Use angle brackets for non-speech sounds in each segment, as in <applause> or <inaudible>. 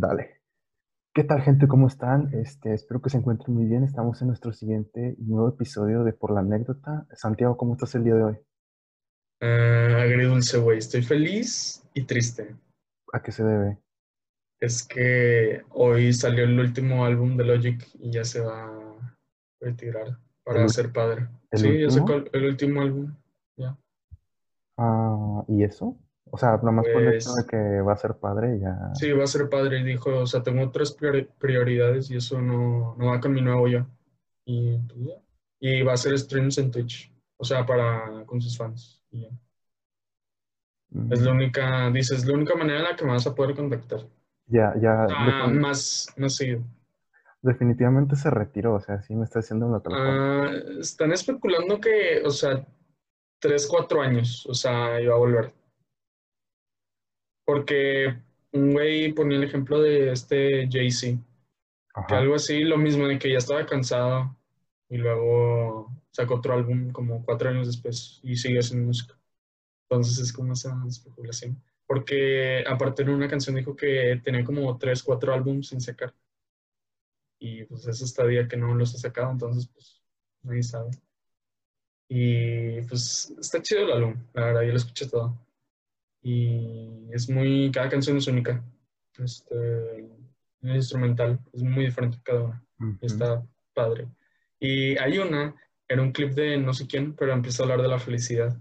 Dale. ¿Qué tal, gente? ¿Cómo están? Este, espero que se encuentren muy bien. Estamos en nuestro siguiente nuevo episodio de Por la Anécdota. Santiago, ¿cómo estás el día de hoy? Uh, agridulce, güey. Estoy feliz y triste. ¿A qué se debe? Es que hoy salió el último álbum de Logic y ya se va a retirar para ¿El- ser padre. Sí, ya último? sacó el, el último álbum. Ya. Ah, ¿y eso? O sea, nomás por el hecho Pues- de que va a ser padre, ya. Sí, va a ser padre. Y dijo, o sea, tengo otras priori- prioridades y eso no, no va con mi nuevo yo. Y, pues, y va a hacer streams en Twitch. O sea, para con sus fans. Y ya. Mm, Es la única, dices, la única manera en la que me vas a poder contactar. Ya, ya, Ah, más, más seguido. definitivamente se retiró. O sea, sí me está haciendo que Ah, están especulando que, o sea, tres, cuatro años, o sea, iba a volver. Porque un güey ponía el ejemplo de este Jay-Z, que algo así, lo mismo, de que ya estaba cansado y luego sacó otro álbum como cuatro años después y sigue haciendo música. Entonces es como esa especulación. Porque aparte en una canción dijo que tenía como tres, cuatro álbumes sin sacar. Y pues eso está día que no los ha sacado, entonces pues nadie sabe. Y pues está chido el álbum, la verdad, yo lo escuché todo. Y es muy, cada canción es única. Este, el instrumental es muy diferente cada una. Ujú. Y está padre. Y hay una, era un clip de no sé quién, pero empieza a hablar de la felicidad.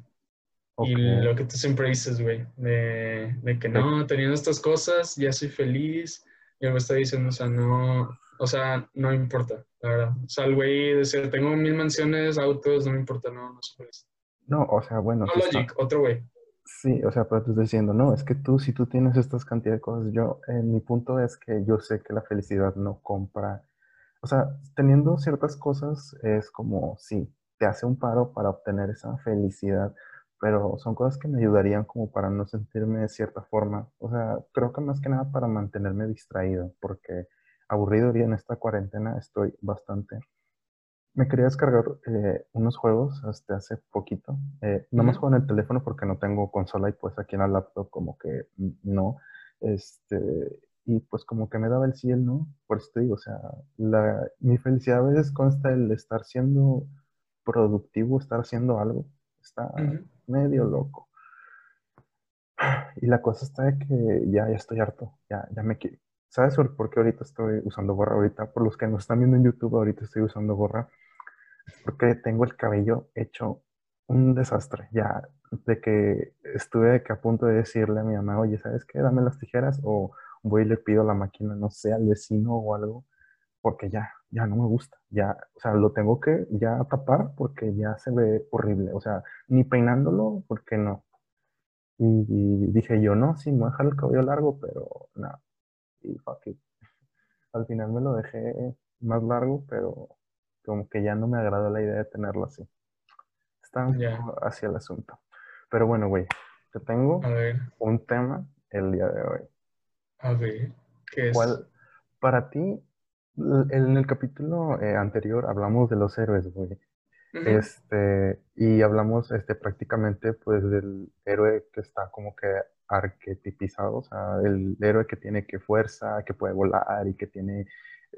Y Ok. lo que tú siempre dices, güey, de, de que no, teniendo estas cosas, ya soy feliz. Y luego está diciendo, o sea, no, o sea, no importa, la verdad. O sea, el güey decía, tengo mil mansiones, autos, no me importa, no, no soy feliz. No, o sea, bueno. No, sí está- Logic, otro güey. Sí, o sea, pero tú estás diciendo, no, es que tú, si tú tienes estas cantidades de cosas, yo, eh, mi punto es que yo sé que la felicidad no compra, o sea, teniendo ciertas cosas es como, sí, te hace un paro para obtener esa felicidad, pero son cosas que me ayudarían como para no sentirme de cierta forma, o sea, creo que más que nada para mantenerme distraído, porque aburrido y en esta cuarentena estoy bastante. Me quería descargar eh, unos juegos este, hace poquito. Eh, no más juego en el teléfono porque no tengo consola y pues aquí en la laptop como que no. Este, y pues como que me daba el sí el no. Por eso te digo, o sea, la, mi felicidad a veces consta el estar siendo productivo, estar haciendo algo. Está medio loco. <sighs> Y la cosa está de que ya, ya estoy harto, ya, ya me quiero. ¿Sabes por por qué ahorita estoy usando gorra? Ahorita, por los que nos están viendo en YouTube, ahorita estoy usando gorra porque tengo el cabello hecho un desastre. Ya, de que estuve de que a punto de decirle a mi mamá, oye, ¿sabes qué? Dame las tijeras o voy y le pido la máquina, no sé, al vecino o algo, porque ya, ya no me gusta. Ya, o sea, lo tengo que ya tapar porque ya se ve horrible. O sea, ni peinándolo, porque no. Y, y dije yo, no, sí, me voy a dejar el cabello largo, pero no. Y fuck it. Al final me lo dejé más largo, pero como que ya no me agradó la idea de tenerlo así. Está un poco hacia el asunto. Pero bueno, güey, te tengo A ver, un tema el día de hoy. a ver, ¿qué es? ¿Cuál, para ti, en el capítulo eh, anterior hablamos de los héroes, güey. Este, y hablamos este, prácticamente pues del héroe que está como que arquetipizado, o sea, el héroe que tiene que fuerza, que puede volar y que tiene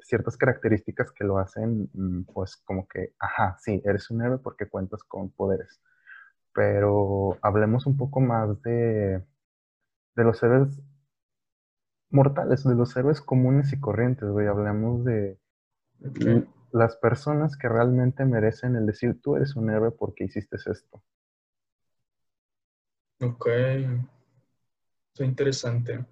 ciertas características que lo hacen mm, pues como que, ajá, sí, eres un héroe porque cuentas con poderes. Pero hablemos un poco más de, de los héroes mortales, de los héroes comunes y corrientes, güey. Hablemos de las personas que realmente merecen el decir, tú eres un héroe porque hiciste esto. Ok. Está interesante.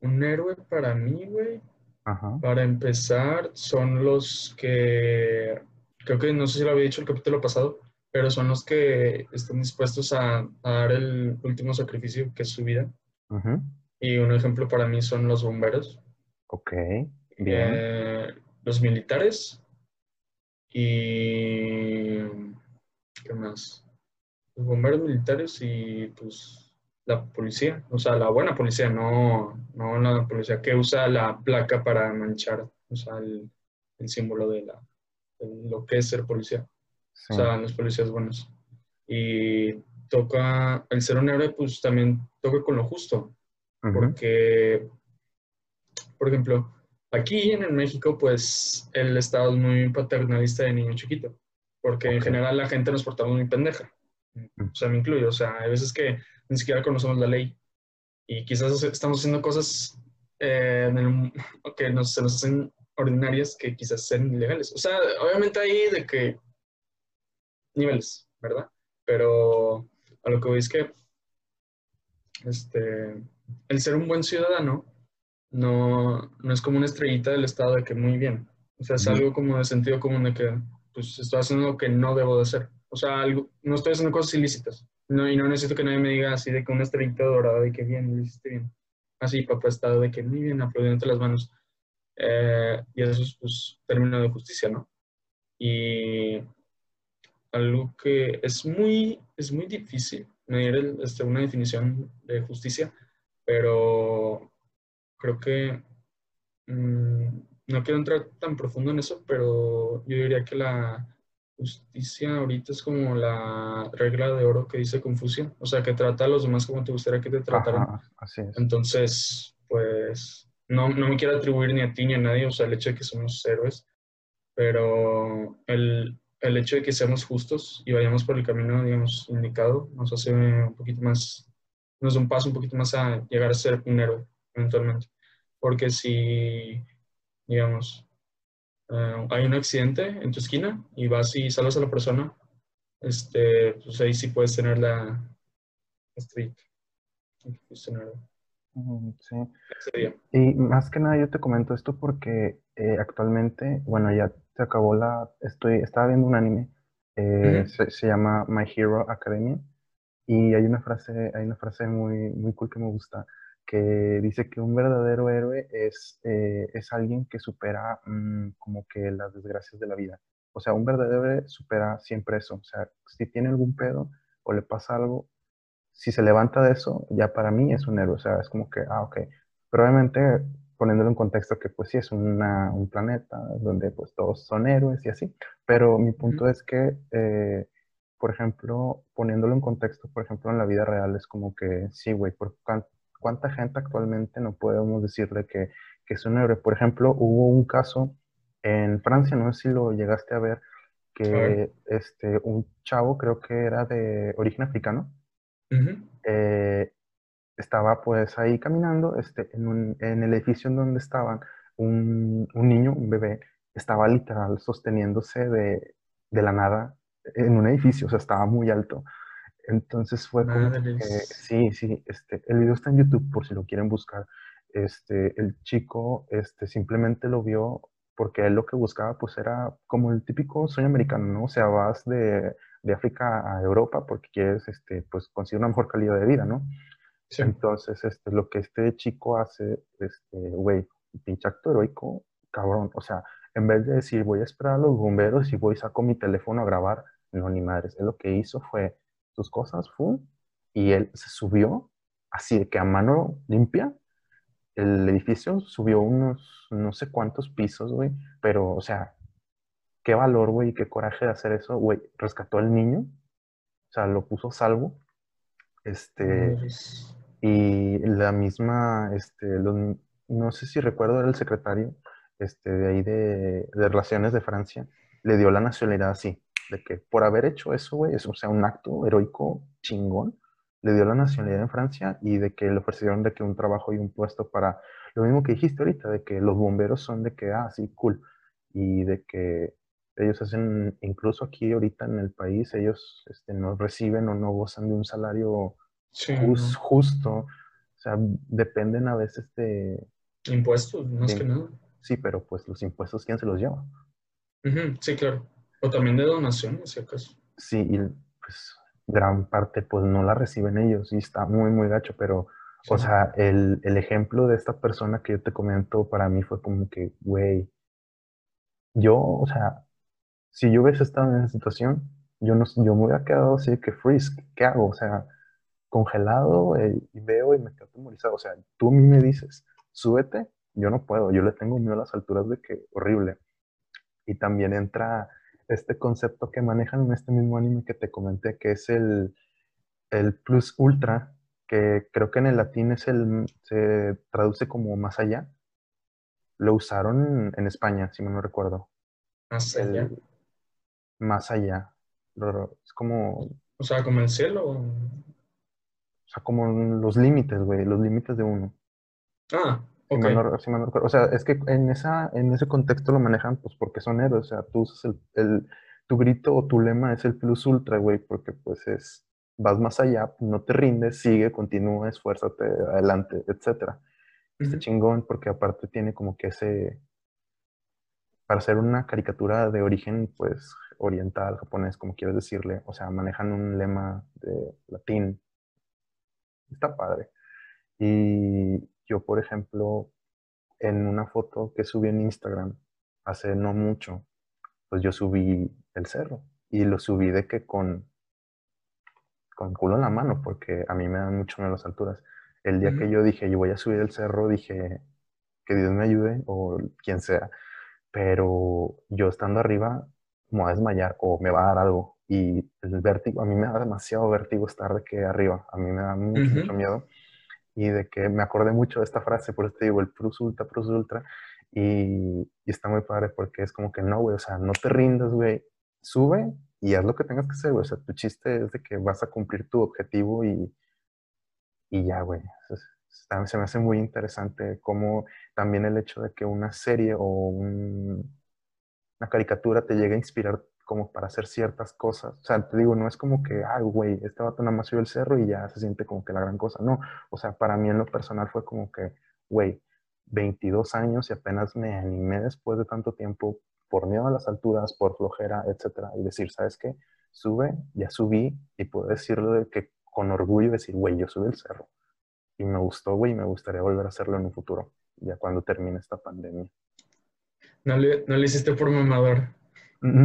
Un héroe para mí, güey. Ajá. Para empezar, son los que, creo que no sé si lo había dicho el capítulo pasado, pero son los que están dispuestos a, a dar el último sacrificio, que es su vida. Y un ejemplo para mí son los bomberos, Ok. Bien. eh, los militares y... ¿Qué más? Los bomberos militares y pues la policía, o sea, la buena policía, no, no la policía que usa la placa para manchar, o sea, el, el símbolo de, la, de lo que es ser policía. Sí. O sea, los policías buenos. Y toca, el ser un héroe, pues también toca con lo justo, porque por ejemplo, aquí en México, pues el Estado es muy paternalista de niño chiquito, porque en general la gente nos portamos muy pendeja. O sea, me incluyo. O sea, hay veces que ni siquiera conocemos la ley y quizás estamos haciendo cosas eh, <laughs> que nos, se nos hacen ordinarias que quizás sean ilegales. O sea, obviamente hay de que niveles, ¿verdad? Pero a lo que voy es que este, el ser un buen ciudadano no, no es como una estrellita del Estado de que muy bien. O sea, es algo como de sentido común de que pues estoy haciendo lo que no debo de hacer. O sea, algo, no estoy haciendo cosas ilícitas. No, y no necesito que nadie me diga así de que una estrellita dorada de que bien, lo hiciste bien. Así, papá, estado de que muy bien, aplaudiendo las manos. Eh, y eso es pues término de justicia, ¿no? Y algo que es muy, es muy difícil medir este, una definición de justicia, pero creo que mm, no quiero entrar tan profundo en eso, pero yo diría que la justicia ahorita es como la regla de oro que dice Confucio, o sea, que trata a los demás como te gustaría que te trataran. así es. Entonces, pues, no, no me quiero atribuir ni a ti ni a nadie, o sea, el hecho de que somos héroes, pero el, el hecho de que seamos justos y vayamos por el camino, digamos, indicado, nos hace un poquito más, nos da un paso un poquito más a llegar a ser un héroe, eventualmente. Porque si, digamos, eh, hay un accidente en tu esquina y vas y salvas a la persona, este, pues ahí sí puedes tener la estrellita. Sí. Y más que nada yo te comento esto porque eh, actualmente, bueno, ya se acabó la, estoy, estaba viendo un anime, eh, se, llama My Hero Academia y hay una frase, hay una frase muy, muy cool que me gusta que dice que un verdadero héroe es, eh, es alguien que supera mm, como que las desgracias de la vida. O sea, un verdadero héroe supera siempre eso. O sea, si tiene algún pedo o le pasa algo, si se levanta de eso, ya para mí es un héroe. O sea, es como que, ah, ok. Probablemente poniéndolo en contexto que pues sí es una, un planeta donde pues todos son héroes y así, pero mi punto es que, eh, por ejemplo, poniéndolo en contexto, por ejemplo, en la vida real es como que sí, güey, por cuánta gente actualmente no podemos decirle que, que es un héroe. Por ejemplo, hubo un caso en Francia, no sé si lo llegaste a ver, que este, un chavo, creo que era de origen africano, estaba pues ahí caminando este, en, un, en el edificio en donde estaban, un, un, niño, un bebé, estaba literal sosteniéndose de, de, la nada en un edificio, o sea, estaba muy alto. Entonces fue como que, sí, sí, este, el video está en YouTube por si lo quieren buscar. Este, el chico este, simplemente lo vio porque él lo que buscaba pues era como el típico sueño americano, ¿no? O sea, vas de, de África a Europa porque quieres este, pues conseguir una mejor calidad de vida, ¿no? Entonces, este, lo que este chico hace, este, güey, pinche acto heroico, cabrón. O sea, en vez de decir, voy a esperar a los bomberos y voy saco mi teléfono a grabar, no, ni madres. Él lo que hizo fue sus cosas, fue, y él se subió, así de que a mano limpia, el edificio subió unos, no sé cuántos pisos, güey, pero, o sea, qué valor, güey, qué coraje de hacer eso, güey. Rescató al niño, o sea, lo puso salvo. Este, y la misma, este, no sé si recuerdo, era el secretario este, de ahí de, de, Relaciones de Francia, le dio la nacionalidad así, de que por haber hecho eso, güey, o sea, un acto heroico chingón, le dio la nacionalidad en Francia y de que le ofrecieron de que un trabajo y un puesto para, lo mismo que dijiste ahorita, de que los bomberos son de que, ah, sí, cool, y de que ellos hacen, incluso aquí ahorita en el país, ellos este, no reciben o no gozan de un salario justo. O sea, dependen a veces de... Impuestos, más que nada. Sí, pero pues los impuestos, ¿quién se los lleva? sí, claro. O también de donaciones, si acaso. Sí, y pues gran parte pues no la reciben ellos y está muy, muy gacho, pero, o sea, el, el, ejemplo de esta persona que yo te comento para mí fue como que, güey, yo, o sea, si yo hubiese estado en esa situación, yo, no, yo me hubiera quedado así que freeze, ¿qué hago? O sea, congelado eh, y veo y me quedo atemorizado. O sea, tú a mí me dices, súbete, yo no puedo, yo le tengo miedo a las alturas de que horrible. Y también entra este concepto que manejan en este mismo anime que te comenté, que es el, el plus ultra, que creo que en el latín es el, se traduce como más allá. lo usaron en España, si me no recuerdo. Más allá. Más allá. Es como, o O sea, como el cielo. sea, como los límites, güey, los límites de uno. Ah, Si ok. mal no- si no. O sea, es que en, esa, en ese contexto lo manejan pues porque son héroes. O sea, tú usas el, el- tu grito o tu lema es el plus ultra, güey, porque pues es, vas más allá, no te rindes, sigue, continúa, esfuérzate, adelante, etcétera. Está Ujú. chingón porque aparte tiene como que ese, para hacer una caricatura de origen, pues, oriental, japonés, como quieras decirle, o sea, manejan un lema de latín. Está padre. Y yo, por ejemplo, en una foto que subí en Instagram hace no mucho, pues yo subí el cerro y lo subí de que con, con culo en la mano, porque a mí me dan mucho miedo las alturas. El día que yo dije, yo voy a subir el cerro, dije, que Dios me ayude o quien sea, pero yo estando arriba me voy a desmayar o me va a dar algo. Y el vértigo, a mí me da demasiado vértigo estar de que arriba, a mí me da mucho, mucho miedo. Y de que me acordé mucho de esta frase, por eso te digo, el plus ultra, plus ultra. Y, y está muy padre porque es como que no, güey, o sea, no te rindas, güey, sube y haz lo que tengas que hacer, güey. O sea, tu chiste es de que vas a cumplir tu objetivo y, y ya, güey. Se me hace muy interesante como también el hecho de que una serie o un- una caricatura te llegue a inspirar como para hacer ciertas cosas. O sea, te digo, no es como que, ay, güey, este vato nada más subió el cerro y ya se siente como que la gran cosa. No, o sea, para mí en lo personal fue como que, güey, 22 años y apenas me animé después de tanto tiempo por miedo a las alturas, por flojera, etcétera, y decir, ¿sabes qué? Sube, ya subí y puedo decirlo de que con orgullo decir, güey, yo subí el cerro. Y me gustó, güey, y me gustaría volver a hacerlo en un futuro, ya cuando termine esta pandemia. No le, no le hiciste por mamador.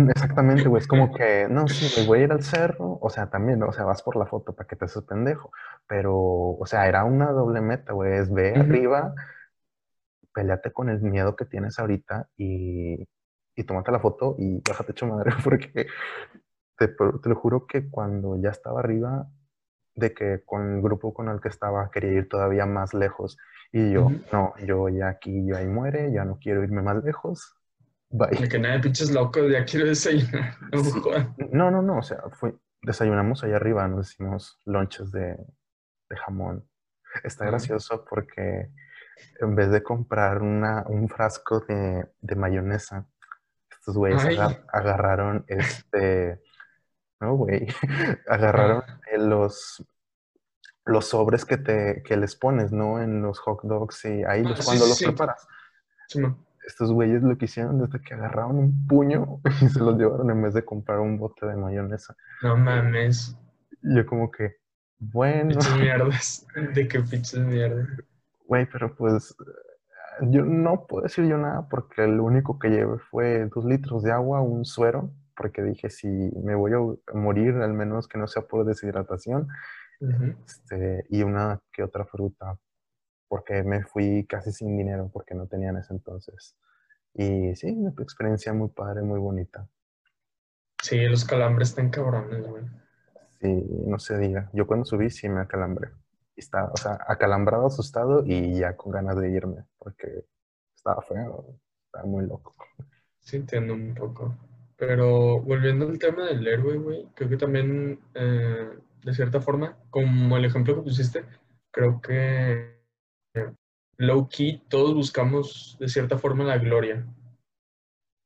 Exactamente, güey. Es como <laughs> que, no, sí, güey, voy a ir al cerro. O sea, también, ¿no? o sea, vas por la foto para que te haces pendejo. Pero, o sea, era una doble meta, güey. Es ve Ujú. arriba, peleate con el miedo que tienes ahorita y, y tómate la foto y bájate hecho madre. <laughs> Porque te, te lo juro que cuando ya estaba arriba, de que con el grupo con el que estaba quería ir todavía más lejos. Y yo, Ujú. no, yo ya aquí, yo ahí muere, ya no quiero irme más lejos. De Bye. que nada de pinches locos, ya quiero desayunar. <laughs> No Sí. No, no, no, o sea, fue, desayunamos allá arriba, nos hicimos lonches de, de jamón. Está gracioso porque en vez de comprar una, un frasco de, de mayonesa, estos güeyes agar- agarraron <laughs> este, no, güey, <laughs> agarraron Ah. eh, los, los sobres que, te, que les pones, ¿no? En los hot dogs y ahí Ah, los, sí, cuando sí, los sí. preparas. Estos güeyes lo que hicieron desde que agarraron un puño <laughs> y se los llevaron en vez de comprar un bote de mayonesa. No mames. Yo como que, bueno, Pinches <laughs> mierdas. De que pinches mierdas. güey, pero pues yo no puedo decir yo nada porque lo único que llevé fue dos litros de agua, un suero, porque dije, si me voy a morir, al menos que no sea por deshidratación, este, y una que otra fruta, porque me fui casi sin dinero porque no tenía en ese entonces. Y sí, una experiencia muy padre, muy bonita. Sí, los calambres están cabrones, güey. Sí, no se diga. Yo cuando subí sí me acalambré. Estaba, o sea, acalambrado, asustado y ya con ganas de irme porque estaba feo, estaba muy loco. Sí, entiendo un poco. Pero volviendo al tema del héroe, güey, creo que también, eh, de cierta forma, como el ejemplo que pusiste, creo que low key todos buscamos de cierta forma la gloria.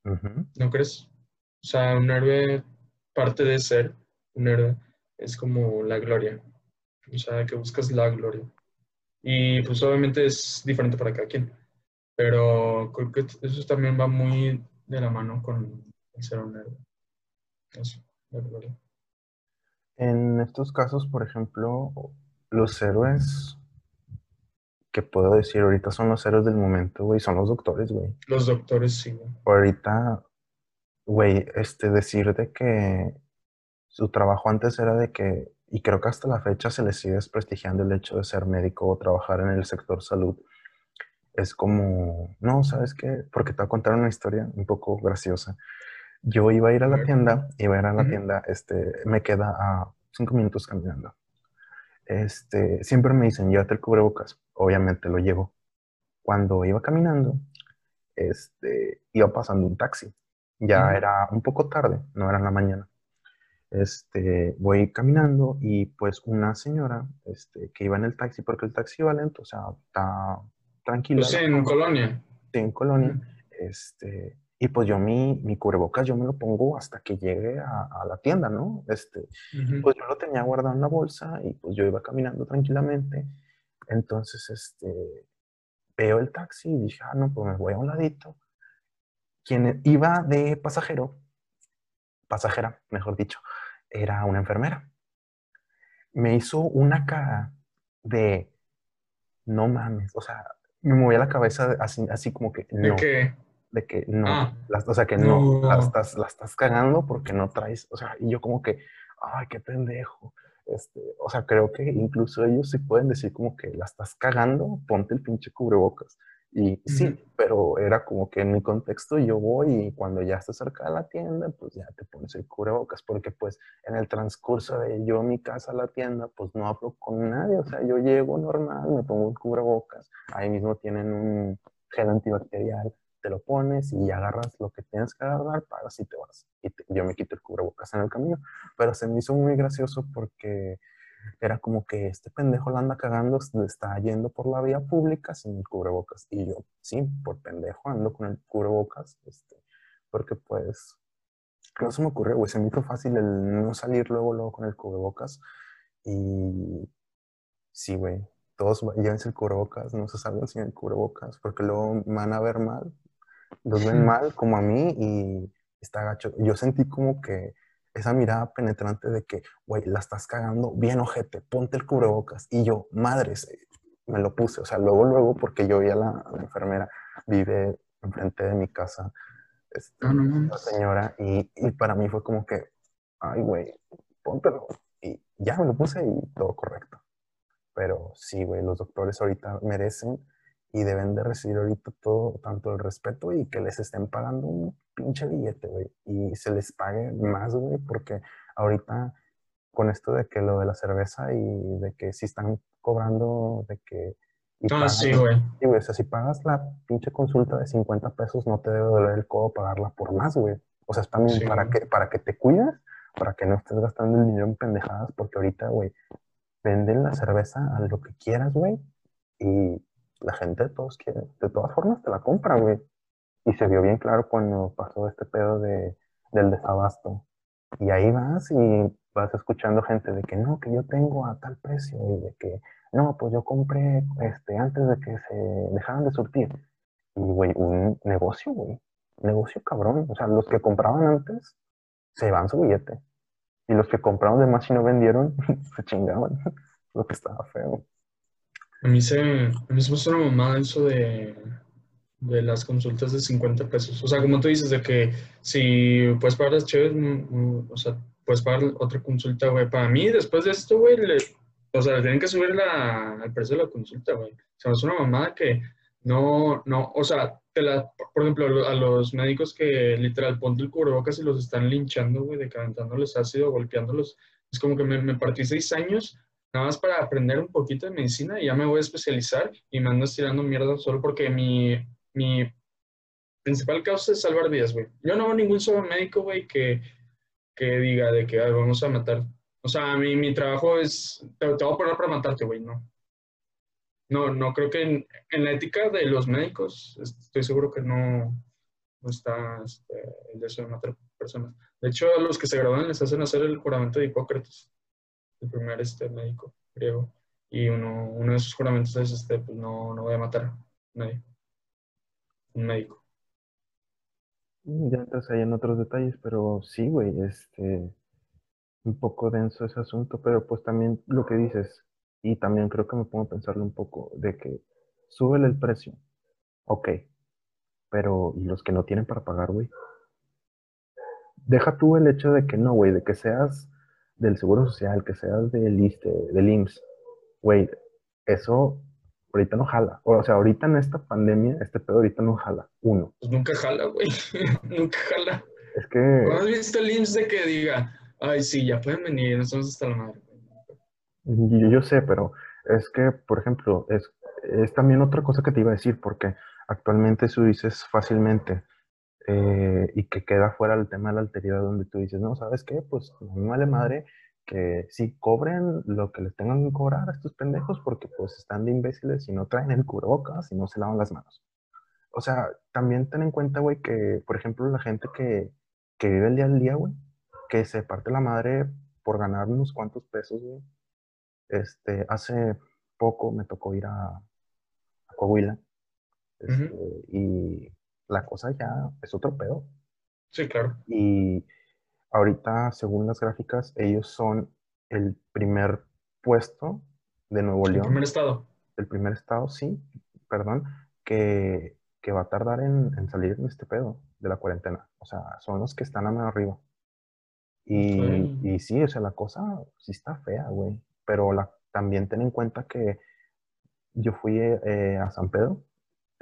¿no crees? O sea, un héroe, parte de ser un héroe, es como la gloria. O sea, que buscas la gloria. Y pues obviamente es diferente para cada quien. Pero creo que eso también va muy de la mano con el ser un héroe. Eso, la gloria. En estos casos, por ejemplo, los héroes que puedo decir ahorita son los héroes del momento, güey, son los doctores, güey. Los doctores sí, güey. Ahorita, güey, este, decir de que su trabajo antes era de que, y creo que hasta la fecha se le sigue desprestigiando el hecho de ser médico o trabajar en el sector salud. Es como, no, ¿sabes qué? Porque te voy a contar una historia un poco graciosa. Yo iba a ir a la tienda, iba a ir a la tienda, este, me queda a cinco minutos caminando. Este, siempre me dicen, llévate el cubrebocas. Obviamente lo llevo. Cuando iba caminando, este, iba pasando un taxi. Ya era un poco tarde, no era en la mañana. Este, voy caminando y pues una señora este, que iba en el taxi, porque el taxi iba lento, o sea, está tranquila. Pues en Colonia. Sí, en Colonia. Este, y pues yo mi, mi cubrebocas yo me lo pongo hasta que llegue a, la tienda, ¿no? Este, Pues yo lo tenía guardado en la bolsa y pues yo iba caminando tranquilamente. Entonces, este, veo el taxi y dije, ah, no, pues me voy a un ladito. Quien iba de pasajero, pasajera, mejor dicho, era una enfermera. Me hizo una cara de, no mames, o sea, me movía la cabeza así, así como que, no. ¿De qué? De que no, ah. o sea, que no, La, estás, la estás cagando porque no traes, o sea, y yo como que, ay, qué pendejo. Este, o sea, creo que incluso ellos sí pueden decir como que la estás cagando, ponte el pinche cubrebocas. Y sí, pero era como que en mi contexto yo voy y cuando ya estás cerca de la tienda, pues ya te pones el cubrebocas, porque pues en el transcurso de yo mi casa a la tienda, pues no hablo con nadie, o sea, yo llego normal, me pongo el cubrebocas, ahí mismo tienen un gel antibacterial, te lo pones y agarras lo que tienes que agarrar, pagas y te vas. Y yo me quito el cubrebocas en el camino. Pero se me hizo muy gracioso porque era como que este pendejo la anda cagando, está yendo por la vía pública sin el cubrebocas. Y yo, sí, por pendejo ando con el cubrebocas, este, porque pues, no se me ocurrió, güey, se me hizo fácil el no salir luego, luego con el cubrebocas. Y sí, güey, todos llévense el cubrebocas, no se salgan sin el cubrebocas, porque luego van a ver mal los ven mal como a mí y está gacho. Yo sentí como que esa mirada penetrante de que, güey, la estás cagando bien ojete, ponte el cubrebocas. Y yo, madres, me lo puse. O sea, luego, luego, porque yo vi a la, enfermera, vive enfrente de mi casa, este, ah, la señora, y, y, para mí fue como que, ay, güey, póntelo. Y ya me lo puse y todo correcto. Pero sí, güey, los doctores ahorita merecen y deben de recibir ahorita todo, tanto el respeto y que les estén pagando un pinche billete, güey, y se les pague más, güey, porque ahorita con esto de que lo de la cerveza y de que si están cobrando, de que... ah, sí, güey. Sí, güey, o sea, si pagas la pinche consulta de 50 pesos, no te debe doler el codo pagarla por más, güey. O sea, es también para, que, para que te cuides, para que no estés gastando el dinero en pendejadas, porque ahorita, güey, venden la cerveza a lo que quieras, güey, y la gente todos quieren, de todas formas te la compra, güey. Y se vio bien claro cuando pasó este pedo de, del desabasto. Y ahí vas y vas escuchando gente de que no, que yo tengo a tal precio y de que no, pues yo compré este, antes de que se dejaran de surtir. Y, güey, un negocio, güey. Negocio cabrón. O sea, los que compraban antes se van su billete. Y los que compraron de más y no vendieron, <laughs> se chingaban. <laughs> Lo que estaba feo. A mí se, a mí se me una mamada eso de, de las consultas de 50 pesos. O sea, como tú dices, de que si puedes pagar las chéves, mm, mm, o sea, puedes pagar otra consulta, güey. Para mí, después de esto, güey, o sea, le tienen que subir la, el precio de la consulta, güey. O sea, es una mamada que no, no, o sea, te la, por ejemplo, a los médicos que literal ponte el cubrebocas y los están linchando, güey, decantándoles ácido, golpeándolos. Es como que me, me partí seis años nada más para aprender un poquito de medicina y ya me voy a especializar y me ando estirando mierda solo porque mi, mi principal causa es salvar vidas, güey. Yo no veo ningún solo médico, güey, que, que diga de que vamos a matar. O sea, mi, mi trabajo es, te, voy a poner para matarte, güey, no. No, no creo que en, en, la ética de los médicos, estoy seguro que no, no está este, el deseo de matar personas. De hecho, a los que se gradúan les hacen hacer el juramento de Hipócrates el primer este, médico griego. Y uno, uno de sus juramentos es, este, pues no, no voy a matar a nadie. Un médico. Ya entras ahí en otros detalles, pero sí, güey, este, un poco denso ese asunto, pero pues también lo que dices, y también creo que me pongo a pensarlo un poco, de que súbele el precio, ok, pero ¿y los que no tienen para pagar, güey? Deja tú el hecho de que no, güey, de que seas del Seguro Social, que seas del ISTE, del IMSS, güey, eso ahorita no jala. O sea, ahorita en esta pandemia, este pedo ahorita no jala. Uno. Pues nunca jala, güey. <laughs> nunca jala. Es que. ¿Cuándo has visto el IMSS de que diga, ay, sí, ya pueden venir, no estamos hasta la madre? Yo, yo sé, pero es que, por ejemplo, es, es también otra cosa que te iba a decir, porque actualmente si dices fácilmente eh, y que queda fuera el tema de la alteridad donde tú dices, no, ¿sabes qué? Pues no me vale madre que sí cobren lo que les tengan que cobrar a estos pendejos porque pues están de imbéciles y no traen el cubrebocas y no se lavan las manos. O sea, también ten en cuenta, güey, que, por ejemplo, la gente que, que vive el día al día, güey, que se parte la madre por ganar unos cuantos pesos, güey. Este, hace poco me tocó ir a, a Coahuila este, y la cosa ya es otro pedo. Sí, claro. Y ahorita, según las gráficas, ellos son el primer puesto de Nuevo León. El primer estado. El primer estado, sí, perdón, que, que va a tardar en, en, salir en este pedo de la cuarentena. O sea, son los que están a mano arriba. Y, okay. y sí, o sea, la cosa sí está fea, güey. Pero la, también ten en cuenta que yo fui eh, a San Pedro,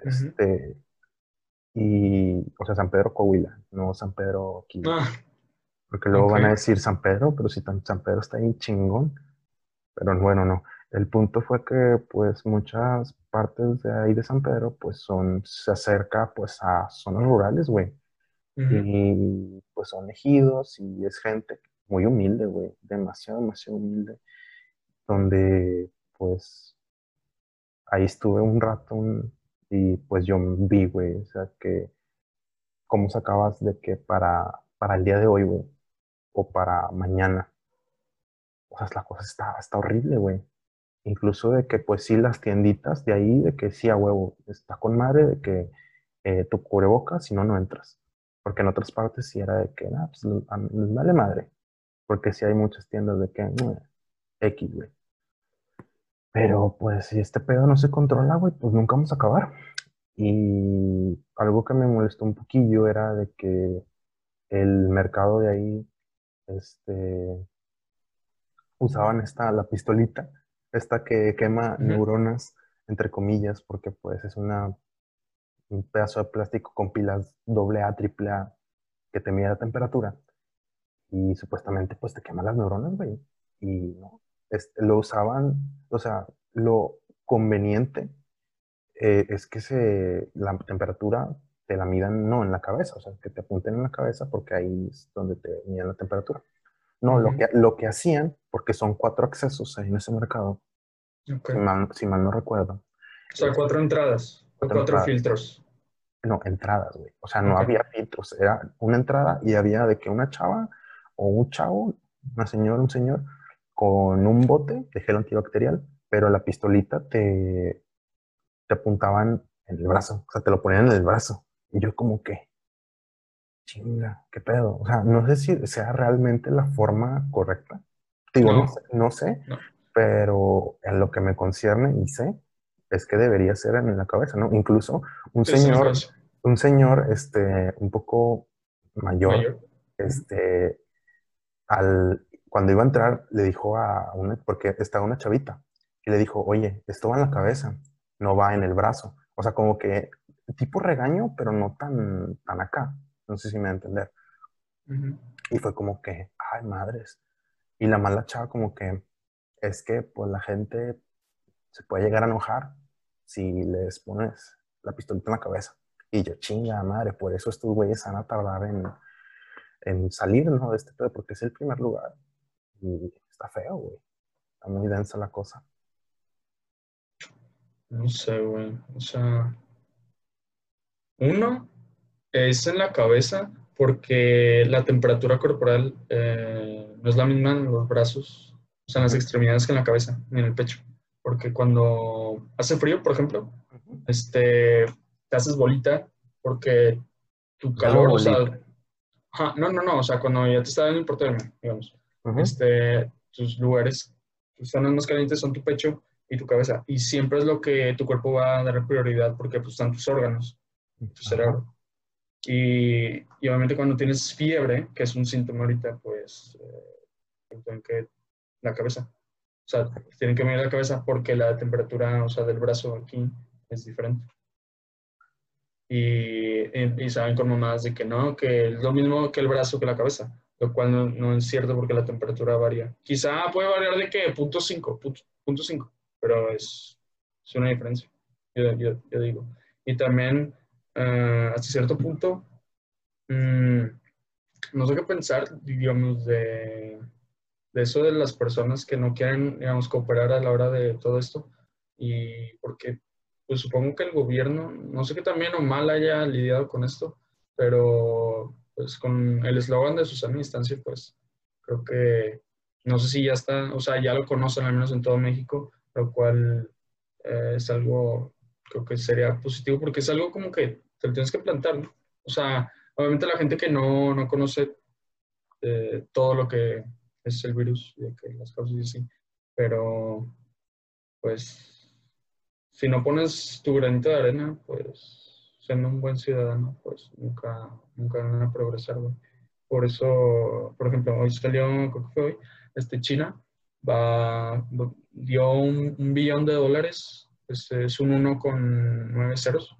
uh -huh. Y, o sea, San Pedro Coahuila, no San Pedro Quito. Ah. Porque luego okay. van a decir San Pedro, pero si San Pedro está ahí chingón. Pero bueno, no. El punto fue que pues muchas partes de ahí de San Pedro pues son, se acerca pues a zonas rurales, güey. Uh -huh. Y pues son ejidos y es gente muy humilde, güey. Demasiado, demasiado humilde. Donde pues ahí estuve un rato un, y pues yo vi, güey, o sea que cómo sacabas de que para, para el día de hoy, güey, o para mañana. O sea, la cosa está, está horrible, güey. Incluso de que, pues sí, las tienditas de ahí, de que sí, a huevo, está con madre, de que eh, tu cubrebocas, si no, no entras. Porque en otras partes sí era de que, nah, pues les vale madre. Porque sí hay muchas tiendas de que, mm, X, güey. Pero pues si este pedo no se controla, güey, pues nunca vamos a acabar. Y algo que me molestó un poquillo era de que el mercado de ahí este, usaban esta, la pistolita, esta que quema uh -huh. neuronas, entre comillas, porque pues es una, un pedazo de plástico con pilas AA, AAA, que te mide la temperatura. Y supuestamente pues te quema las neuronas, güey. Y no, este, lo usaban, o sea, lo conveniente eh, es que se, la temperatura te la midan no en la cabeza, o sea, que te apunten en la cabeza porque ahí es donde te miden la temperatura. No, uh -huh. lo, que, lo que hacían, porque son cuatro accesos ahí en ese mercado, okay. si, mal, si, mal, no recuerdo. O sea, cuatro entradas, cuatro, cuatro entradas. filtros. No, entradas, güey. O sea, no okay. había filtros, era una entrada y había de que una chava o un chavo, una señora, un señor, con un bote de gel antibacterial, pero la pistolita te, te apuntaban en el brazo, o sea, te lo ponían en el brazo. Y yo como que, chinga, qué pedo. O sea, no sé si sea realmente la forma correcta. Digo, no, no sé, no sé no. pero en lo que me concierne y sé, es que debería ser en la cabeza, ¿no? Incluso un señor, un señor, este, un poco mayor, mayor. este, al, cuando iba a entrar, le dijo a una, porque estaba una chavita, y le dijo, oye, esto va en la cabeza, no va en el brazo. O sea, como que tipo regaño, pero no tan, tan acá. No sé si me va a entender. Uh -huh. Y fue como que, ay, madres. Y la mala chava como que, es que pues la gente se puede llegar a enojar si les pones la pistolita en la cabeza. Y yo, chinga madre, por eso estos güeyes van a tardar en, en salir, ¿no? De este pedo, porque es el primer lugar. Y está feo, güey. Está muy densa la cosa. No sé, güey. O sea, uno es en la cabeza porque la temperatura corporal eh, no es la misma en los brazos, o sea, en las extremidades que en la cabeza, ni en el pecho. Porque cuando hace frío, por ejemplo, este, te haces bolita porque tu calor, no, o sea, ajá, no, no, no, o sea, cuando ya te está dando hipotermia, digamos, uh -huh. este, tus lugares, tus zonas más calientes son tu pecho y tu cabeza. Y siempre es lo que tu cuerpo va a dar prioridad porque pues, están tus órganos, tu cerebro. Y, y, obviamente cuando tienes fiebre, que es un síntoma ahorita, pues eh, tienen que la cabeza. O sea, tienen que medir la cabeza porque la temperatura, o sea, del brazo aquí es diferente. Y, y, y saben con mamadas de que no, que es lo mismo que el brazo que la cabeza, lo cual no, no es cierto porque la temperatura varía. Quizá puede variar de que punto 5, punto 5, pero es, es una diferencia, yo, yo, yo digo. Y también, eh, hasta cierto punto, no sé qué pensar, digamos, de, de eso de las personas que no quieren, digamos, cooperar a la hora de todo esto. Y porque, pues supongo que el gobierno, no sé qué también o mal haya lidiado con esto, pero pues con el eslogan de Susana Instancia, pues creo que, no sé si ya está, o sea, ya lo conocen al menos en todo México, lo cual eh, es algo, creo que sería positivo porque es algo como que te lo tienes que plantar, ¿no? O sea, obviamente la gente que no, no conoce eh, todo lo que es el virus, de que las causas y así, pero pues si no pones tu granito de arena, pues siendo un buen ciudadano, pues nunca, nunca van a progresar, güey. Por eso, por ejemplo, hoy salió, creo que fue hoy, este, China va, dio un, billón de dólares, pues es un 1 con 9 ceros,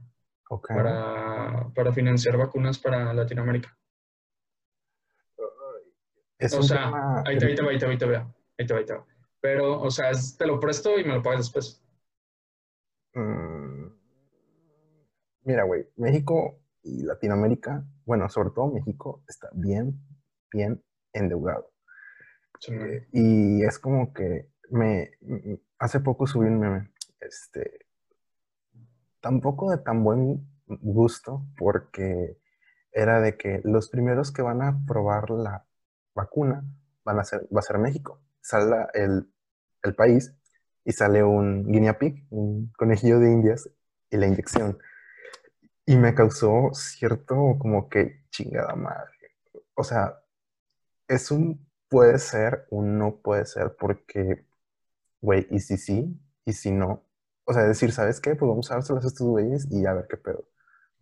para, para, financiar vacunas para Latinoamérica. o sea, ahí te, ahí te va, ahí te va, ahí te va, ahí te va, ahí te va. Pero, o sea, te lo presto y me lo pagas después. Mm. Mira, güey, México y Latinoamérica, bueno, sobre todo México, está bien, bien endeudado. Eh, y es como que me hace poco subí un meme, este, tampoco de tan buen gusto, porque era de que los primeros que van a probar la vacuna van a ser, va a ser México. Sale el, el país y sale un guinea pig, un conejillo de indias y la inyección. Y me causó cierto como que chingada madre. O sea, es un puede ser, un no puede ser, porque, güey, y si sí, y si no. O sea, decir, ¿sabes qué? Pues vamos a dárselas a estos güeyes y a ver qué pedo.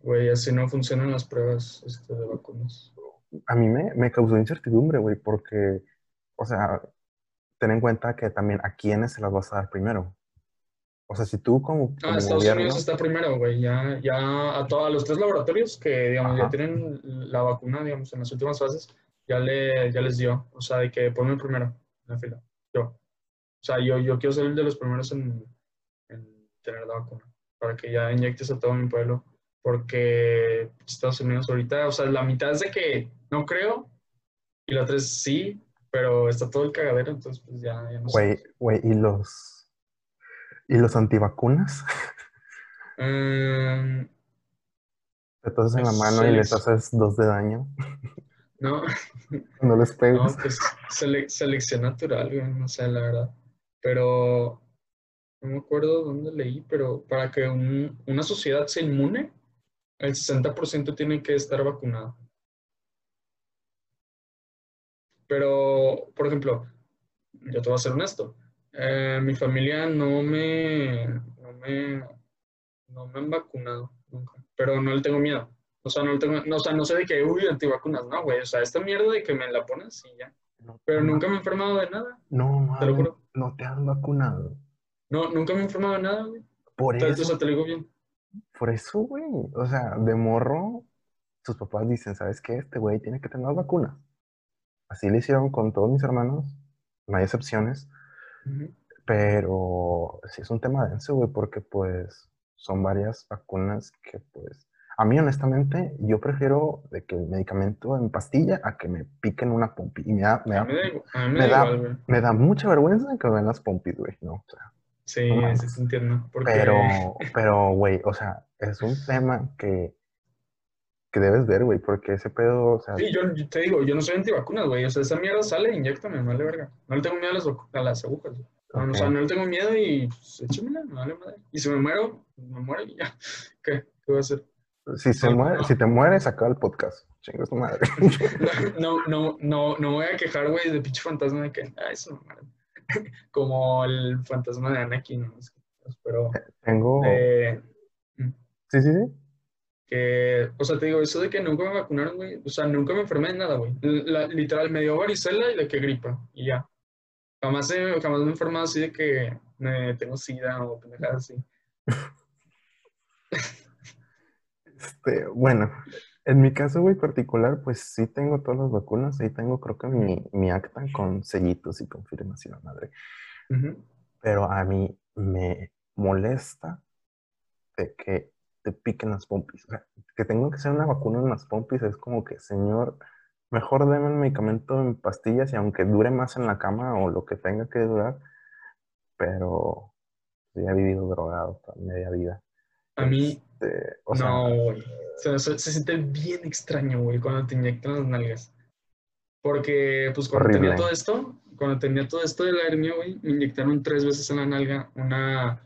Güey, así no funcionan las pruebas este, de vacunas. A mí me, me causó incertidumbre, güey, porque, o sea, ten en cuenta que también a quiénes se las vas a dar primero. O sea, si tú como... ah, Estados Unidos está primero, güey. Ya, ya a todos los tres laboratorios que, digamos, ya tienen la vacuna, digamos, en las últimas fases, ya, le, ya les dio. O sea, de que ponme primero en la fila. Yo. O sea, yo, yo quiero ser el de los primeros en, en tener la vacuna. Para que ya inyectes a todo mi pueblo. Porque Estados Unidos ahorita, o sea, la mitad es de que no creo. Y la tres sí, pero está todo el cagadero, entonces pues ya, ya no Güey, güey, ¿y los ¿Y los antivacunas? Um, te tosas en la mano y les haces dos de daño. No. <laughs> no les pegas. No, pues selección natural, no sé, la verdad. Pero no me acuerdo dónde leí, pero para que una sociedad se inmune, el 60% tiene que estar vacunado. Pero, por ejemplo, yo te voy a ser honesto. Eh, mi familia no me, no me, no me han vacunado nunca, pero no le tengo miedo. O sea, no, le tengo, no, o sea, no sé de que, uy, antivacunas, no, güey. O sea, esta mierda de que me la pones y ya. pero nunca me he enfermado de nada. No, te lo juro. No te han vacunado. No, nunca me he enfermado de nada, güey. Por eso. te lo digo bien. Por eso, güey. O sea, de morro, sus papás dicen, ¿sabes qué? Este güey tiene que tener vacunas. Así le hicieron con todos mis hermanos. No hay excepciones. Pero sí es un tema denso, güey, porque pues son varias vacunas que pues... A mí, honestamente, yo prefiero de que el medicamento en pastilla a que me piquen una pompi. Y me da, me da, me, da, me da mucha vergüenza que me den las pompis, güey, ¿no? O sea, sí, sí, se entiendo. Pero, <laughs> pero, güey, o sea, es un tema que que debes ver, güey, porque ese pedo, o sea... Sí, yo, te digo, yo no soy antivacunas, güey, o sea, esa mierda sale, inyectame, me vale verga. No le tengo miedo a las, a las agujas, O sea, no le tengo miedo y pues, échamela, me vale madre. Y si me muero, me muero y ya. <laughs> ¿Qué? ¿Qué voy a hacer? Si, se muere, si te mueres, acaba el podcast. Chingas tu madre. <laughs> No, no, no, no, voy a quejar, güey, de pinche fantasma de que, ah, eso no madre. Como el fantasma de Anakin, ¿no? Pero... Tengo... Eh, sí, sí, sí o sea, te digo, eso de que nunca me vacunaron, güey, o sea, nunca me enfermé de nada, güey. literal, me dio varicela y de que gripa, y ya. Jamás, jamás me he enfermado así de que me tengo sida o pendejadas así. Este, bueno, en mi caso, güey, particular, pues sí tengo todas las vacunas, ahí tengo creo que mi, mi acta con sellitos y confirmación, madre. Pero a mí me molesta de que te piquen las pompis. O sea, que tengo que hacer una vacuna en las pompis es como que, señor, mejor denme el medicamento en pastillas y aunque dure más en la cama o lo que tenga que durar, pero ya he vivido drogado toda media vida. A mí, este, no, güey. Se, siente bien extraño, güey, cuando te inyectan las nalgas. Porque, pues, cuando tenía todo esto, cuando tenía todo esto de la hernia, güey, me inyectaron tres veces en la nalga una,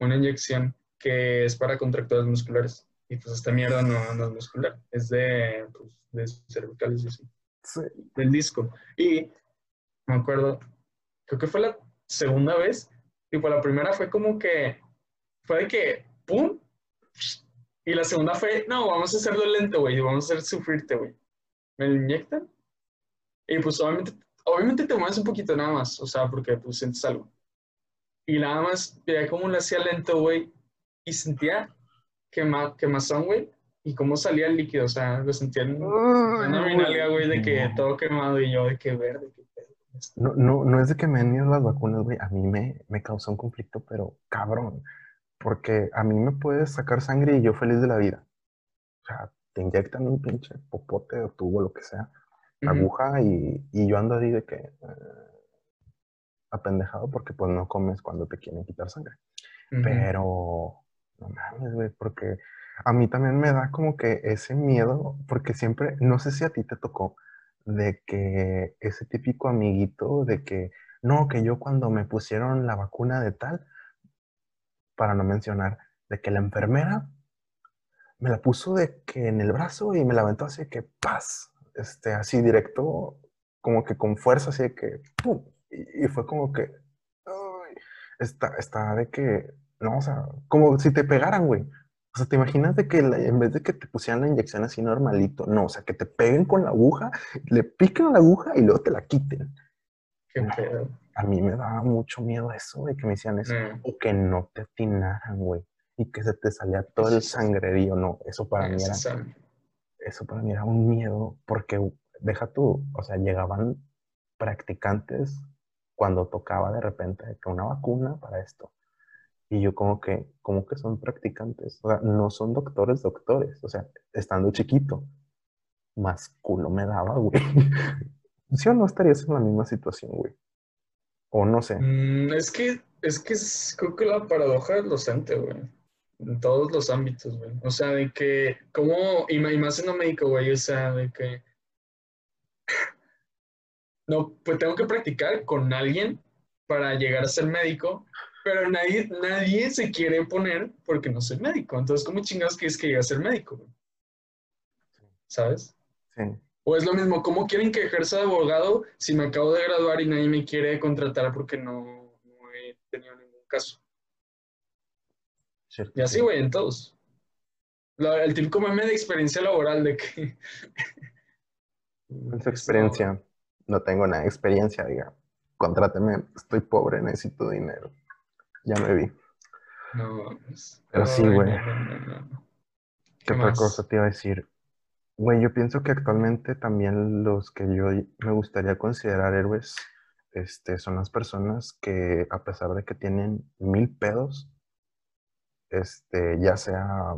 una inyección que es para contracturas musculares. Y pues esta mierda no, es muscular, es de, pues, de cervicales y así. Sí. Del disco. Y me acuerdo, creo que fue la segunda vez, y pues la primera fue como que, fue de que, ¡pum! Y la segunda fue, no, vamos a hacerlo lento, güey, vamos a hacer sufrirte, güey. Me lo inyectan. Y pues obviamente, obviamente te mueves un poquito nada más, o sea, porque pues sientes algo. Y nada más, veía cómo lo hacía lento, güey, y sentía quema, quemazón, güey, y cómo salía el líquido, o sea, lo sentía en una minalga, güey, de que todo quemado y yo de que verde, que no, no, no es de que me han ido las vacunas, güey, a mí me, me causó un conflicto, pero cabrón, porque a mí me puedes sacar sangre y yo feliz de la vida. O sea, te inyectan un pinche popote o tubo, lo que sea, aguja y, y, yo ando ahí de que eh, apendejado porque pues no comes cuando te quieren quitar sangre. Pero no mames, güey, porque a mí también me da como que ese miedo, porque siempre, no sé si a ti te tocó, de que ese típico amiguito de que, no, que yo cuando me pusieron la vacuna de tal, para no mencionar, de que la enfermera me la puso de que en el brazo y me la aventó así que, paz, este, así directo, como que con fuerza, así de que, ¡pum! Y, fue como que, está, está de que no, o sea, como si te pegaran, güey. O sea, ¿te imaginas de que en vez de que te pusieran la inyección así normalito, no, o sea, que te peguen con la aguja, le piquen la aguja y luego te la quiten? Qué pedo. A mí me daba mucho miedo eso, güey, que me hicieran eso. Mm. O que no te atinaran, güey. Y que se te salía todo el sangrerío, no. Eso para mí era. Eso para mí era un miedo, porque deja tú, o sea, llegaban practicantes cuando tocaba de repente que una vacuna para esto y yo como que, como que son practicantes, o sea, no son doctores, doctores, o sea, estando chiquito, más culo me daba, güey. <laughs> ¿Sí o no estarías en la misma situación, güey? O no sé. Mm, es que, es que es, creo que la paradoja del docente, güey. En todos los ámbitos, güey. O sea, de que, como, y más siendo médico, güey, o sea, de que, <laughs> no, pues tengo que practicar con alguien para llegar a ser médico, pero nadie, nadie se quiere poner porque no soy médico. Entonces, ¿cómo chingados quieres que llegue a ser médico? ¿Sabes? Sí. O es lo mismo, ¿cómo quieren que ejerza de abogado si me acabo de graduar y nadie me quiere contratar porque no, he tenido ningún caso? y así, güey, en todos. el típico meme de experiencia laboral de que... Esa experiencia. No tengo nada de experiencia, diga. Contráteme, estoy pobre, necesito dinero. Ya me vi. No, Pero sí, güey. ¿Qué, otra cosa te iba a decir? Güey, yo pienso que actualmente también los que yo me gustaría considerar héroes este, son las personas que, a pesar de que tienen mil pedos, este, ya sea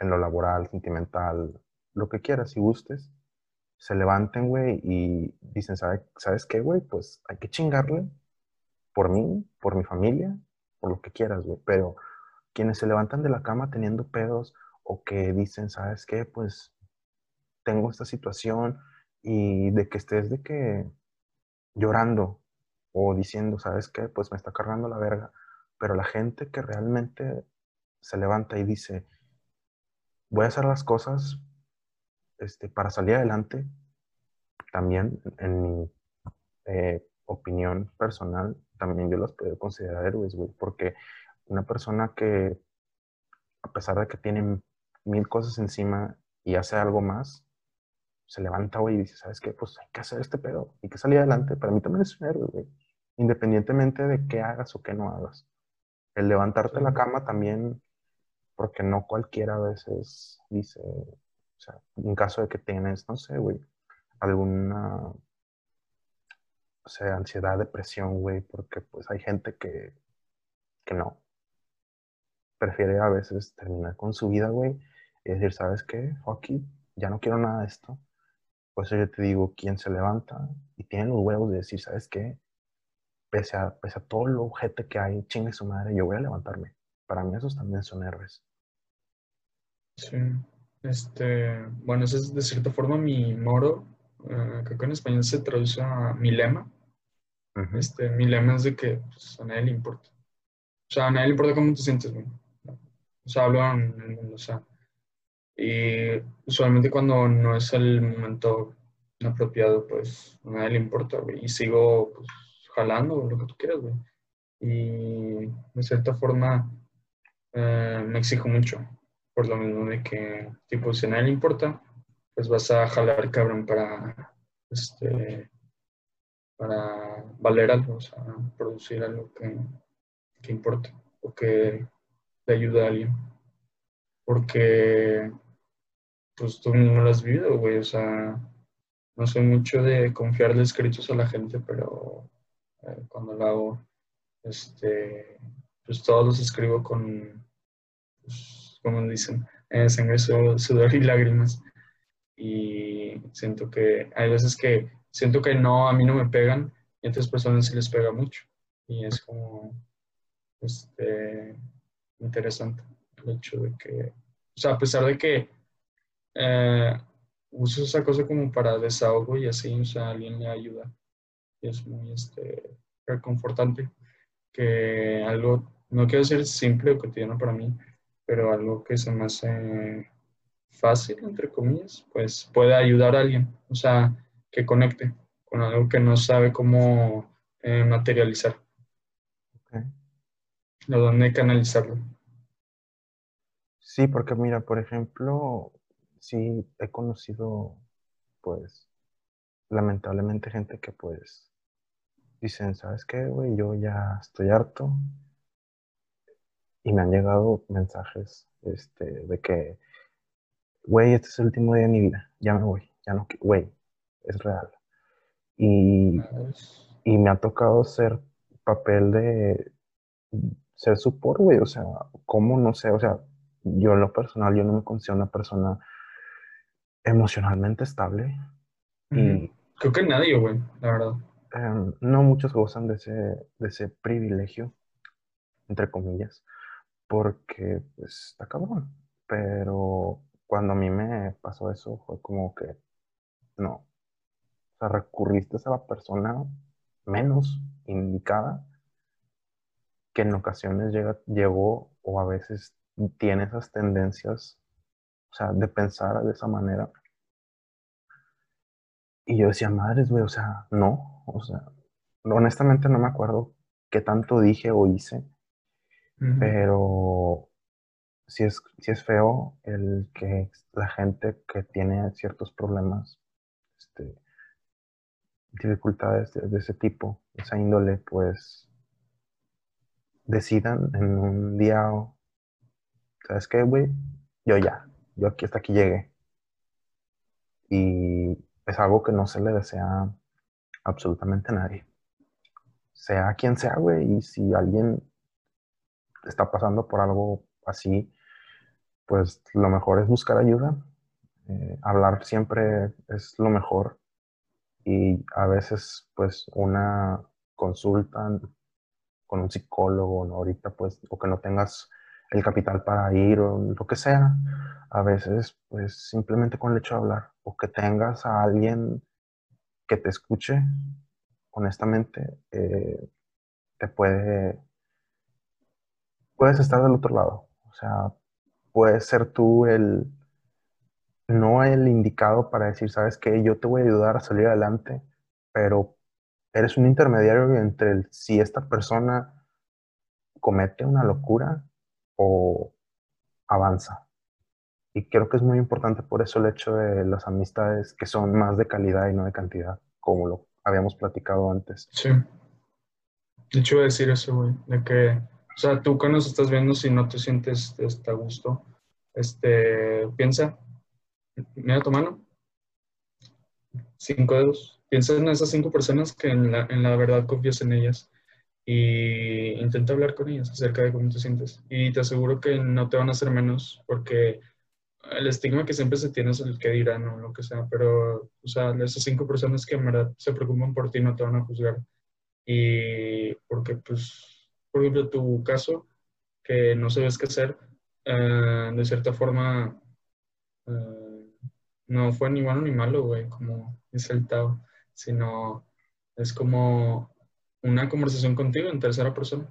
en lo laboral, sentimental, lo que quieras y gustes, se levanten, güey, y dicen, ¿sabes qué, güey? Pues hay que chingarle por mí, por mi familia, por lo que quieras, pero quienes se levantan de la cama teniendo pedos o que dicen, ¿sabes qué? Pues tengo esta situación y de que estés de que llorando o diciendo, ¿sabes qué? Pues me está cargando la verga, pero la gente que realmente se levanta y dice, voy a hacer las cosas este, para salir adelante, también en mi eh, opinión personal, también yo las puedo considerar héroes, güey, porque una persona que, a pesar de que tiene mil cosas encima y hace algo más, se levanta, güey, y dice, ¿sabes qué? Pues hay que hacer este pedo, hay que salir adelante. Para mí también es un héroe, güey, independientemente de qué hagas o qué no hagas. El levantarte de la cama también, porque no cualquiera a veces dice, o sea, en caso de que tienes, no sé, güey, alguna o sea, ansiedad, depresión, güey, porque pues hay gente que, que no. prefiere a veces terminar con su vida, güey, y decir, ¿sabes qué? Fuck it, ya no quiero nada de esto. Por eso yo te digo, quien se levanta y tiene los huevos de decir, ¿sabes qué? Pese a, pese a todo lo objeto que hay, chingue su madre, yo voy a levantarme. Para mí esos también son héroes. Sí, este, bueno, ese es de cierta forma mi moro, uh, creo que en español se traduce a mi lema. Uh -huh. Este, mi lema es de que pues, a nadie le importa. O sea, a nadie le importa cómo te sientes, güey. O sea, hablo en el mundo, o sea. Y usualmente cuando no es el momento apropiado, pues a nadie le importa, güey. Y sigo, pues, jalando lo que tú quieras, güey. Y de cierta forma eh, me exijo mucho. Por lo mismo de que, tipo, si a nadie le importa, pues vas a jalar cabrón para, este, para valer algo, o sea, producir algo que, que importa o que le ayude a alguien. Porque, pues tú no lo has vivido, güey, o sea, no soy mucho de confiarle escritos a la gente, pero eh, cuando lo hago, este, pues todos los escribo con, pues, como dicen, eh, sangre, sudor y lágrimas. Y siento que hay veces que siento que no, a mí no me pegan y a otras personas sí les pega mucho. Y es como, este, interesante el hecho de que, o sea, a pesar de que eh, uso esa cosa como para desahogo y así, o sea, alguien le ayuda. Y es muy, este, reconfortante que algo, no quiero decir simple o cotidiano para mí, pero algo que se me hace fácil, entre comillas, pues puede ayudar a alguien, o sea, que conecte con algo que no sabe cómo eh, materializar. Okay. O dónde canalizarlo. Sí, porque mira, por ejemplo, sí he conocido, pues, lamentablemente gente que pues dicen, ¿sabes qué, güey? Yo ya estoy harto. Y me han llegado mensajes este, de que, güey, este es el último día de mi vida, ya me voy, ya no, güey, es real. Y, y me ha tocado ser papel de ser support, güey, o sea, ¿cómo? No sé, o sea, yo en lo personal, yo no me considero una persona emocionalmente estable. Y, Creo que nadie, güey, la verdad. Um, no muchos gozan de ese, de ese privilegio, entre comillas, porque pues está cabrón. Pero cuando a mí me pasó eso, fue como que no. O sea, recurriste a la persona menos indicada que en ocasiones llega, llegó o a veces tiene esas tendencias, o sea, de pensar de esa manera. Y yo decía, madres, güey, o sea, no, o sea, honestamente no me acuerdo qué tanto dije o hice, uh -huh. pero sí es, sí es feo el que la gente que tiene ciertos problemas, este, dificultades de, ese tipo, esa índole, pues decidan en un día, ¿sabes qué, güey? Yo ya, yo aquí hasta aquí llegué. Y es algo que no se le desea absolutamente a nadie. Sea quien sea, güey, y si alguien está pasando por algo así, pues lo mejor es buscar ayuda. Eh, hablar siempre es lo mejor. Y a veces, pues, una consulta con un psicólogo, ¿no? ahorita, pues, o que no tengas el capital para ir o lo que sea, a veces, pues, simplemente con el hecho de hablar o que tengas a alguien que te escuche, honestamente, eh, te puede, puedes estar del otro lado. O sea, puedes ser tú el, no el indicado para decir, sabes que yo te voy a ayudar a salir adelante, pero eres un intermediario entre el, si esta persona comete una locura o avanza. Y creo que es muy importante por eso el hecho de las amistades que son más de calidad y no de cantidad, como lo habíamos platicado antes. Sí. De hecho, decir eso, güey, de que, o sea, tú cuando nos estás viendo, si no te sientes este, a gusto, este, piensa, mira tu mano, cinco dedos, piensa en esas cinco personas que en la, en la verdad confías en ellas y intenta hablar con ellos acerca de cómo te sientes. Y te aseguro que no te van a hacer menos porque el estigma que siempre se tiene es el que dirán o lo que sea, pero, o sea, esas cinco personas que en verdad se preocupan por ti no te van a juzgar. Y porque, pues, por ejemplo, tu caso, que no sabes qué hacer, eh, de cierta forma, eh, no fue ni bueno ni malo, güey, como Tao, sino es como una conversación contigo en tercera persona,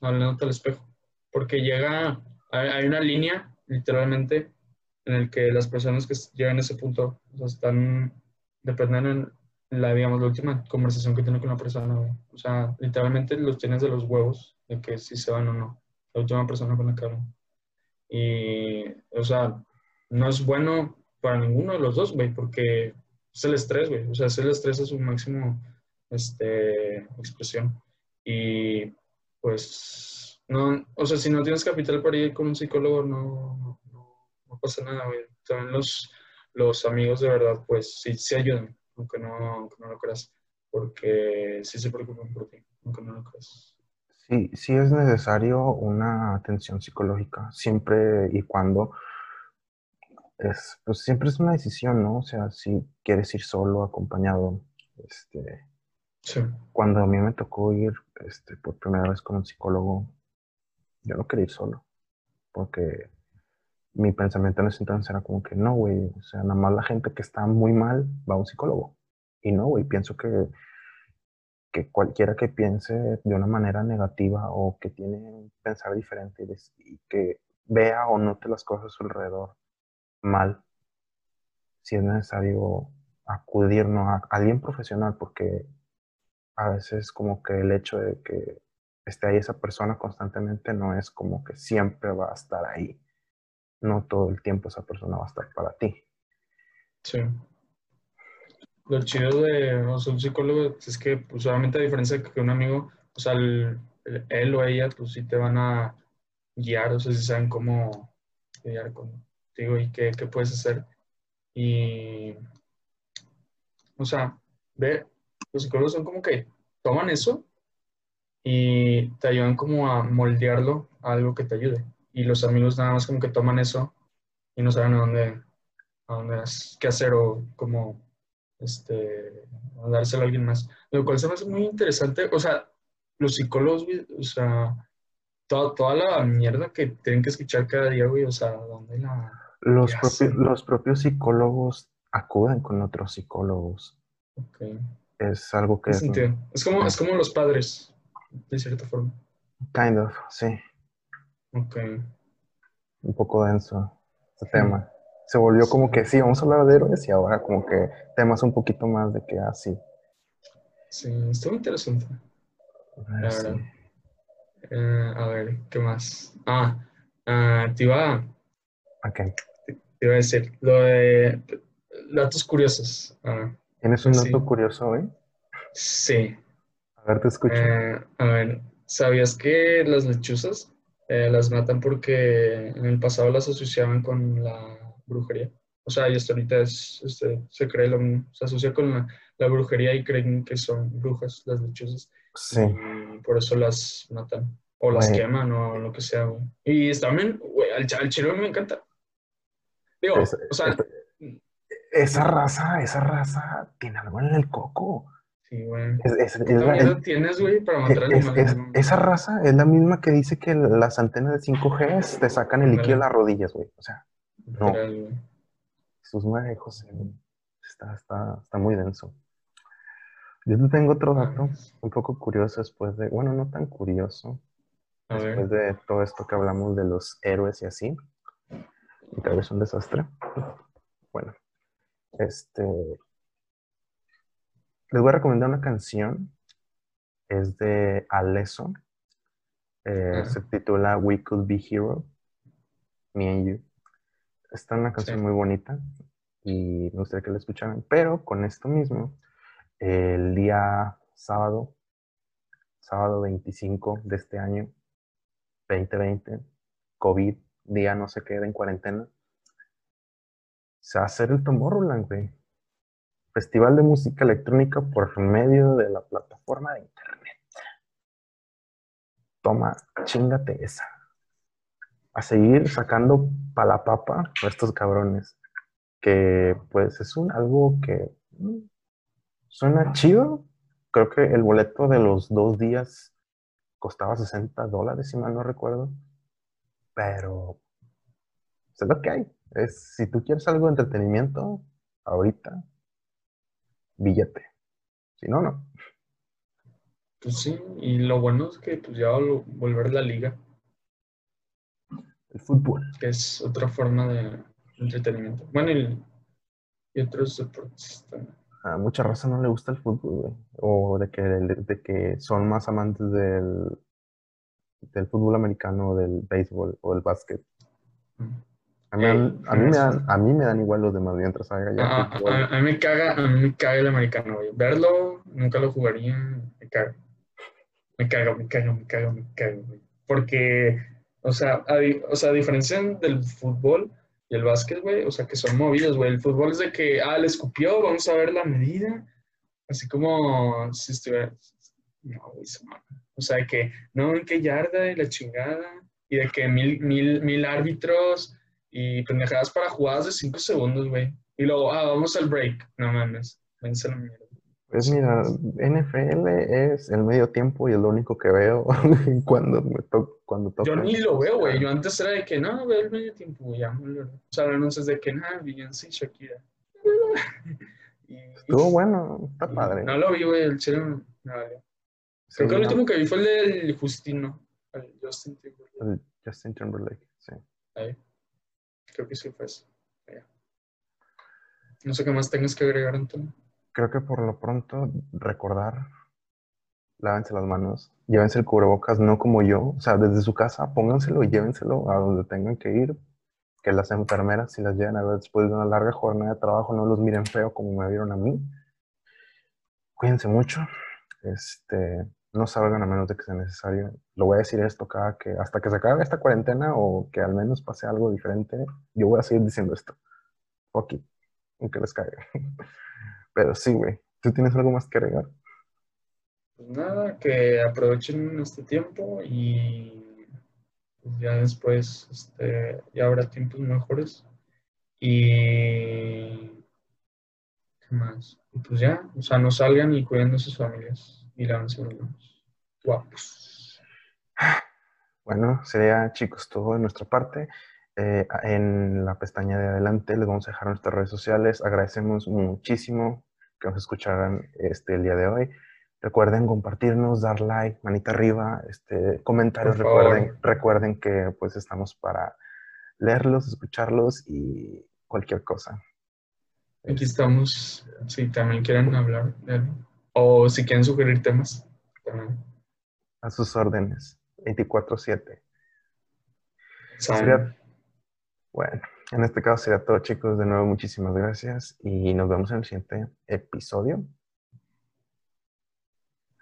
hablándote al espejo. Porque llega, hay una línea literalmente, en el que las personas que llegan a ese punto están, dependen en la, digamos, la última conversación que tienen con la persona, O sea, literalmente los tienes de los huevos de que si se van o no. La última persona con la que hablan. Y, o sea, no es bueno para ninguno de los dos, güey, porque es el estrés, güey. O sea, es el estrés a su máximo este, expresión. Y, pues, no, o sea, si no tienes capital para ir con un psicólogo, no, no, pasa nada, güey. También los, los amigos de verdad, pues sí, sí ayudan, aunque no, aunque no lo creas, porque sí se preocupan por ti, aunque no lo creas. Sí, sí es necesario una atención psicológica, siempre y cuando es, pues siempre es una decisión, ¿no? O sea, si quieres ir solo, acompañado, este, sí. cuando a mí me tocó ir, este, por primera vez con un psicólogo, yo no quería ir solo, porque mi pensamiento en ese entonces era como que no, güey, o sea, nada más la gente que está muy mal va a un psicólogo. Y no, güey, pienso que, que cualquiera que piense de una manera negativa o que tiene un pensar diferente y, que vea o note las cosas a su alrededor mal, si es necesario acudir ¿no? a alguien profesional, porque a veces como que el hecho de que esté ahí esa persona constantemente no es como que siempre va a estar ahí. No todo el tiempo esa persona va a estar para ti. Sí. Lo chido de un psicólogo es que, pues, a diferencia que un amigo, o sea, él o ella, pues sí te van a guiar, o sea, si saben cómo guiar contigo y qué, qué puedes hacer. Y, o sea, ve, los psicólogos son como que toman eso y te ayudan como a moldearlo a algo que te ayude. Y los amigos nada más como que toman eso y no saben a dónde, a dónde qué hacer o cómo este, dárselo a alguien más. Lo cual se me hace muy interesante. O sea, los psicólogos, o sea, toda, toda la mierda que tienen que escuchar cada día, güey, o sea, ¿dónde la... Los, propios, los propios psicólogos acuden con otros psicólogos. Okay. Es algo que... Es, es, como, es como los padres de cierta forma. Kind of, sí. Ok. Un poco denso este tema. Se volvió como que sí, vamos a hablar de héroes y ahora como que temas un poquito más de que así. Ah, sí, está muy interesante. A eh, a ver, ¿qué más? Ah, uh, te iba okay. Te, iba a decir lo de datos curiosos. Uh, ¿Tienes un dato curioso hoy? Sí. A ver, te escucho. Eh, a ver, ¿sabías que las lechuzas eh, las matan porque en el pasado las asociaban con la brujería? O sea, y hasta ahorita es, este, se cree lo mismo. Se asocia con la, brujería y creen que son brujas las lechuzas. Sí. Y por eso las matan. O las queman o lo que sea, güey. Y también, güey, al, al me encanta. Digo, o sea... esa raza, esa raza tiene algo en el coco. Sí, güey. Es, es, tienes, güey, para matar animales? esa raza es la misma que dice que las antenas de 5G te sacan el líquido de las rodillas, güey. O sea, no. Sus hijos está, está, está muy denso. Yo te tengo otro dato un poco curioso después de, bueno, no tan curioso, después de todo esto que hablamos de los héroes y así. Tal vez un desastre. Bueno, este, les voy a recomendar una canción. Es de Alesso. Eh, se titula We Could Be Hero. Me and You. Está una canción muy bonita y me gustaría que la escucharan. Pero con esto mismo, el día sábado, sábado 25 de este año, 2020, COVID, día no se queda en cuarentena, se va a hacer el Tomorrowland, güey. Festival de Música Electrónica por medio de la plataforma de Internet. toma, chingate esa. A seguir sacando pa' la papa a estos cabrones. Que pues es un algo que mm, suena chido. Creo que el boleto de los dos días costaba 60 dólares, si mal no recuerdo. Pero es lo que hay. Es, si tú quieres algo de entretenimiento, ahorita, billete. Si no, no. Pues sí, y lo bueno es que pues ya va a volver la liga, El fútbol. que es otra forma de entretenimiento. Bueno, y, y otros deportes también. A mucha raza no le gusta el fútbol, güey. O de que, de que son más amantes del, del fútbol americano, del béisbol o del básquet. A mí, me dan- Eh, a, mí me dan, a mí me dan igual los demás mientras haga ya A, a- a- mí me caga, a mí me caga el americano, güey. Verlo, nunca lo jugaría, me caga. Me caga, me caga, me caga, me caga, güey. Porque, o sea, a, o sea, a diferencia del fútbol y el básquet, güey, o sea, que son movidos, güey. El fútbol es de que, ah, le escupió, vamos a ver la medida. Así como si estuviera... No, güey, se mama. O sea, de que, no, en qué yarda y la chingada. Y de que mil, mil, mil árbitros y pendejadas para jugadas de 5 segundos, güey. Y luego, ah, vamos al break. No mames, vence la mierda. Pues mira, NFL es el medio tiempo y es lo único que veo <laughs> cuando me to- cuando toca. Yo ni lo veo, güey. Yo antes era de que, no, veo el medio tiempo, ya. O sea, ahora no sé de que, nada, Beyoncé y Shakira. <laughs> Y- Estuvo bueno, está padre. No lo vi, güey, el chile. Sí, Creo que el último que vi fue el del Justino, el Justin Timberlake. el Justin Timberlake, sí. Ahí. Creo que sí fue eso. No sé qué más tengas que agregar, Antonio. Creo que por lo pronto recordar, lávense las manos, llévense el cubrebocas, no como yo, o sea, desde su casa, pónganselo y llévenselo a donde tengan que ir, que las enfermeras, si las llegan a ver después de una larga jornada de trabajo, no los miren feo como me vieron a mí. Cuídense mucho, este, no salgan a menos de que sea necesario. Lo voy a decir esto cada que, hasta que se acabe esta cuarentena o que al menos pase algo diferente, yo voy a seguir diciendo esto. Ok, aunque les caiga. <laughs> Pero sí, güey. ¿Tú tienes algo más que agregar? Pues nada, que aprovechen este tiempo y pues ya después este, ya habrá tiempos mejores. Y ¿qué más? Y pues ya, o sea, no salgan y cuiden de sus familias manos. Guapos. Bueno, sería, chicos, todo de nuestra parte. Eh, en la pestaña de adelante les vamos a dejar nuestras redes sociales. Agradecemos muchísimo que nos escucharan este, el día de hoy. Recuerden compartirnos, dar like, manita arriba, este, comentarios. Recuerden, recuerden que pues estamos para leerlos, escucharlos y cualquier cosa. Aquí estamos, si también quieren hablar de algo. O si quieren sugerir temas, también. A sus órdenes. 24-7. Saben. Sería- Bueno, en este caso sería todo, chicos. De nuevo, muchísimas gracias y nos vemos en el siguiente episodio.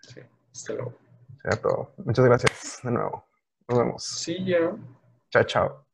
Sí, hasta luego. Será todo. Muchas gracias de nuevo. Nos vemos. Sí, ya. Chao, chao.